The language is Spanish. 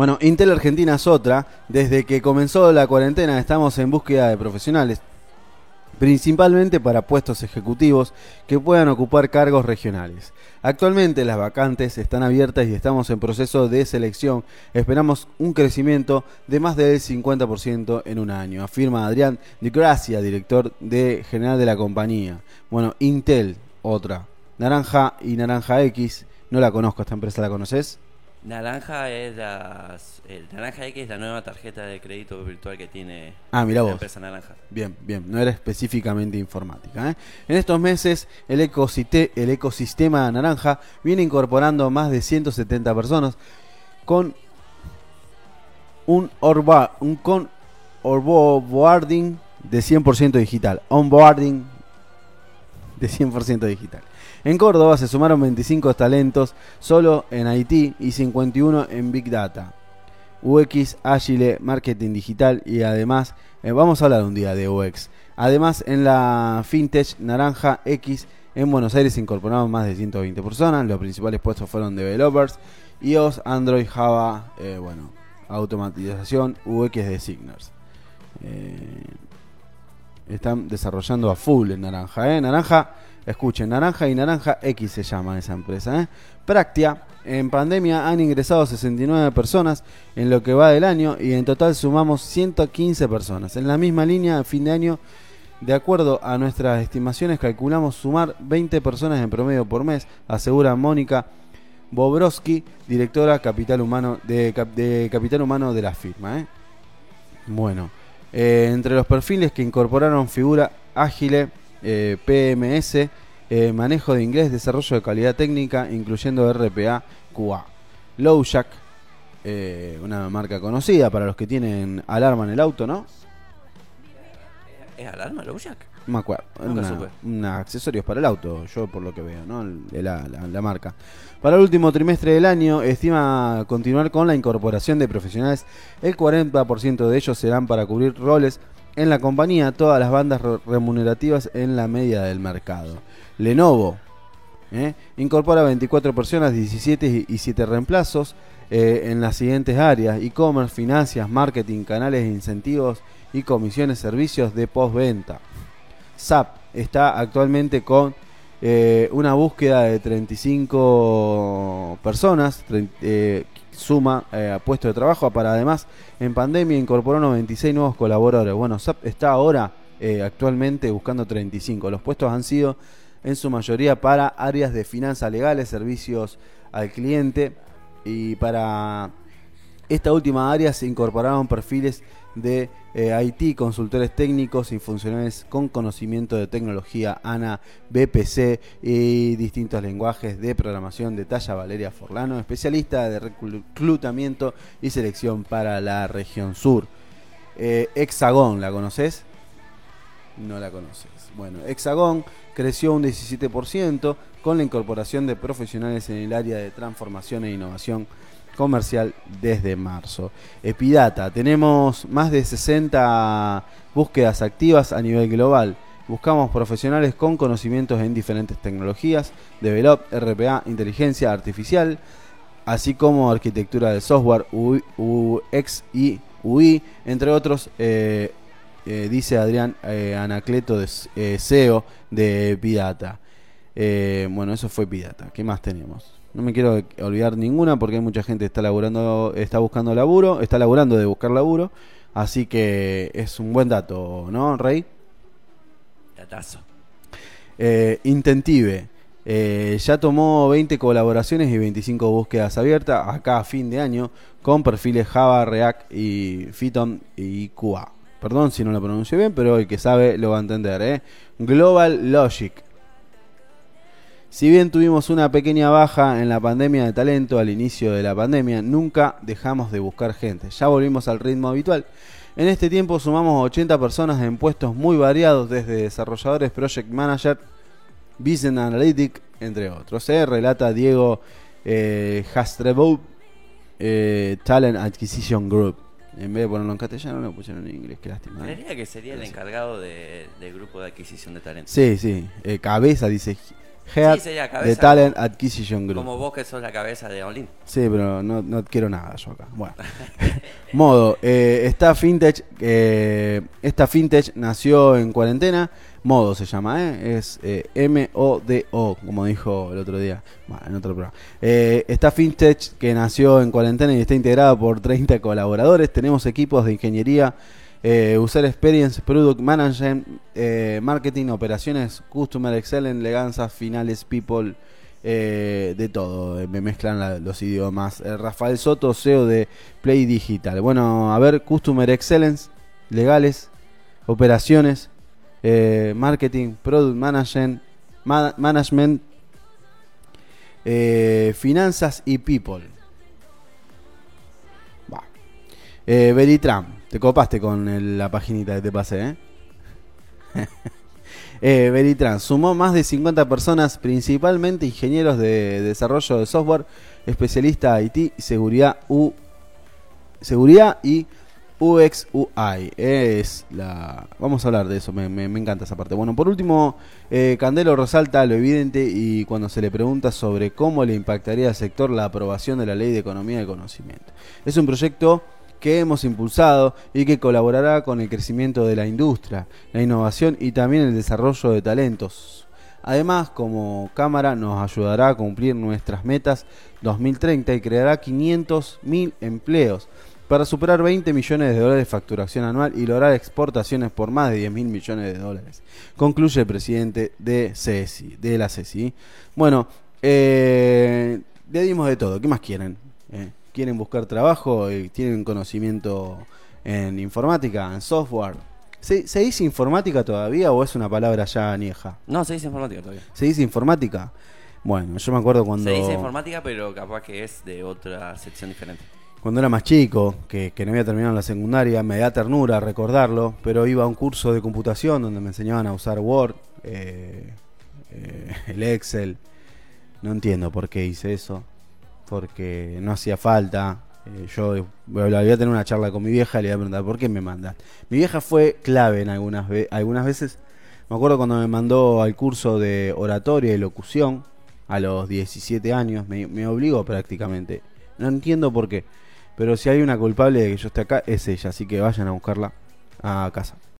Bueno, Intel Argentina es otra. Desde que comenzó la cuarentena estamos en búsqueda de profesionales, principalmente para puestos ejecutivos que puedan ocupar cargos regionales. Actualmente las vacantes están abiertas y estamos en proceso de selección. Esperamos un crecimiento de más del 50% en un año, afirma Adrián Di Gracia, director de general de la compañía. Bueno, Intel, otra. Naranja y Naranja X, no la conozco, esta empresa la conoces. Naranja es las, el Naranja X es la nueva tarjeta de crédito virtual que tiene Ah, mira la vos. empresa Naranja. Bien, bien, no era específicamente informática. ¿eh? En estos meses, el, ecosiste- el ecosistema naranja viene incorporando más de 170 personas con un, orba- un con onboarding de 100% digital. Onboarding de 100% digital. En Córdoba se sumaron 25 talentos solo en Haití y 51 en Big Data. UX, Agile, Marketing Digital y además, eh, vamos a hablar un día de UX. Además, en la FinTech Naranja X en Buenos Aires se incorporaron más de 120 personas. Los principales puestos fueron developers, iOS, Android, Java, eh, bueno, automatización, UX designers. Eh, están desarrollando a full en Naranja, ¿eh? Naranja, escuchen, Naranja y Naranja X se llama esa empresa, ¿eh? Practia, en pandemia han ingresado 69 personas en lo que va del año y en total sumamos 115 personas. En la misma línea, a fin de año, de acuerdo a nuestras estimaciones, calculamos sumar 20 personas en promedio por mes, asegura Mónica Bobrowski, directora capital humano de, cap- de capital humano de la firma. ¿eh? Bueno, eh, entre los perfiles que incorporaron figura ágil, eh, PMS, eh, manejo de inglés, desarrollo de calidad técnica, incluyendo RPA, QA. Lowjack, eh, una marca conocida para los que tienen alarma en el auto, ¿no? ¿Es alarma, Lowjack? No me acuerdo. Una, accesorios para el auto, yo por lo que veo, ¿no? La, la- la marca. Para el último trimestre del año, estima continuar con la incorporación de profesionales. El 40% de ellos serán para cubrir roles en la compañía, todas las bandas re- remunerativas en la media del mercado. Lenovo ¿eh? incorpora 24 personas, 17 y 7 reemplazos eh, en las siguientes áreas: e-commerce, finanzas, marketing, canales de incentivos y comisiones, servicios de postventa. SAP está actualmente con eh, una búsqueda de 35 personas, suma eh, a puesto de trabajo para además en pandemia incorporó 96 nuevos colaboradores. Bueno, SAP está ahora eh, actualmente buscando 35. Los puestos han sido en su mayoría para áreas de finanzas legales, servicios al cliente y para esta última área se incorporaron perfiles de eh, IT, consultores técnicos y funcionarios con conocimiento de tecnología ANA, BPC y distintos lenguajes de programación. Detalla Valeria Forlano, especialista de reclutamiento y selección para la región sur. Eh, Hexagon, ¿la conoces? No la conoces. Bueno, Hexagon creció un 17% con la incorporación de profesionales en el área de transformación e innovación comercial desde marzo. Epidata, tenemos más de 60 búsquedas activas a nivel global. Buscamos profesionales con conocimientos en diferentes tecnologías, develop, RPA, inteligencia artificial, así como arquitectura de software, UX y UI, entre otros, eh, eh, dice Adrián eh, Anacleto, de, CEO de Pidata. Eh, bueno, eso fue Pidata. ¿Qué más tenemos? No me quiero olvidar ninguna porque hay mucha gente que está laburando, está buscando laburo, está laburando de buscar laburo, así que es un buen dato, ¿no, Rey? Datazo. Eh, Intentive. eh, ya tomó 20 colaboraciones y 25 búsquedas abiertas acá a fin de año con perfiles Java, React y Python y QA. Perdón si no lo pronuncio bien, pero el que sabe lo va a entender. ¿eh? Global Logic. Si bien tuvimos una pequeña baja en la pandemia de talento al inicio de la pandemia, nunca dejamos de buscar gente. Ya volvimos al ritmo habitual. En este tiempo sumamos 80 personas en puestos muy variados, desde desarrolladores, project manager, business analytic, entre otros. ¿eh? Relata Diego eh, eh, Talent Acquisition Group. En vez de ponerlo en castellano, lo pusieron en inglés. Qué lástima. ¿eh? Creería que sería el encargado de- del grupo de adquisición de talento. Sí, sí. eh, cabeza, dice Head Sí, de Talent Acquisition Group. Como vos que sos la cabeza de Olin. Sí, pero no, no quiero nada yo acá. Bueno. Modo, eh, esta fintech, eh, esta fintech nació en cuarentena. Modo se llama, ¿eh? Es eh, M-O-D-O, como dijo el otro día. Bueno, en otro programa. Eh, esta fintech que nació en cuarentena y está integrada por 30 colaboradores. Tenemos equipos de ingeniería, eh, User Experience, Product Management, eh, Marketing, Operaciones, Customer Excellence, Leganzas, Finales, People, eh, de todo. Eh, Me mezclan la- los idiomas. Rafael Soto, CEO de Play Digital. Bueno, a ver, Customer Excellence, legales, operaciones, marketing, product management, ma- management, finanzas y people. Va. Te copaste con el- la paginita que te pasé, ¿eh? Eh, Veritran sumó más de 50 personas, principalmente ingenieros de desarrollo de software, especialista IT, seguridad, U, seguridad y UX UI. Es la. Vamos a hablar de eso, me encanta esa parte. Bueno, por último, eh, Candelo resalta lo evidente y cuando se le pregunta sobre cómo le impactaría al sector la aprobación de la Ley de Economía del Conocimiento. Es un proyecto que hemos impulsado y que colaborará con el crecimiento de la industria, la innovación y también el desarrollo de talentos. Además, como cámara nos ayudará a cumplir nuestras metas 2030 y creará 500.000 empleos para superar 20 millones de dólares de facturación anual y lograr exportaciones por más de 10 mil millones de dólares. Concluye el presidente de CESI, de la CESI. Bueno, eh, le dimos de todo. ¿Qué más quieren? Eh, ¿Quieren buscar trabajo? Eh, ¿Tienen conocimiento en informática, en software? ¿Se, se dice informática todavía o es una palabra ya añeja? No, se dice informática todavía. ¿Se dice informática? Bueno, yo me acuerdo cuando... Se dice informática, pero capaz que es de otra sección diferente. Cuando era más chico, que, que no había terminado la secundaria, me da ternura recordarlo, pero iba a un curso de computación donde me enseñaban a usar Word, eh, eh, el Excel. No entiendo por qué hice eso, porque no hacía falta. Eh, yo voy a, hablar- voy a tener una charla con mi vieja y le voy a preguntar por qué me mandas. Mi vieja fue clave en algunas, algunas veces. Me acuerdo cuando me mandó al curso de oratoria y locución a los 17 años, me, me obligó prácticamente. No entiendo por qué. Pero si hay una culpable de que yo esté acá, es ella. Así que vayan a buscarla a casa.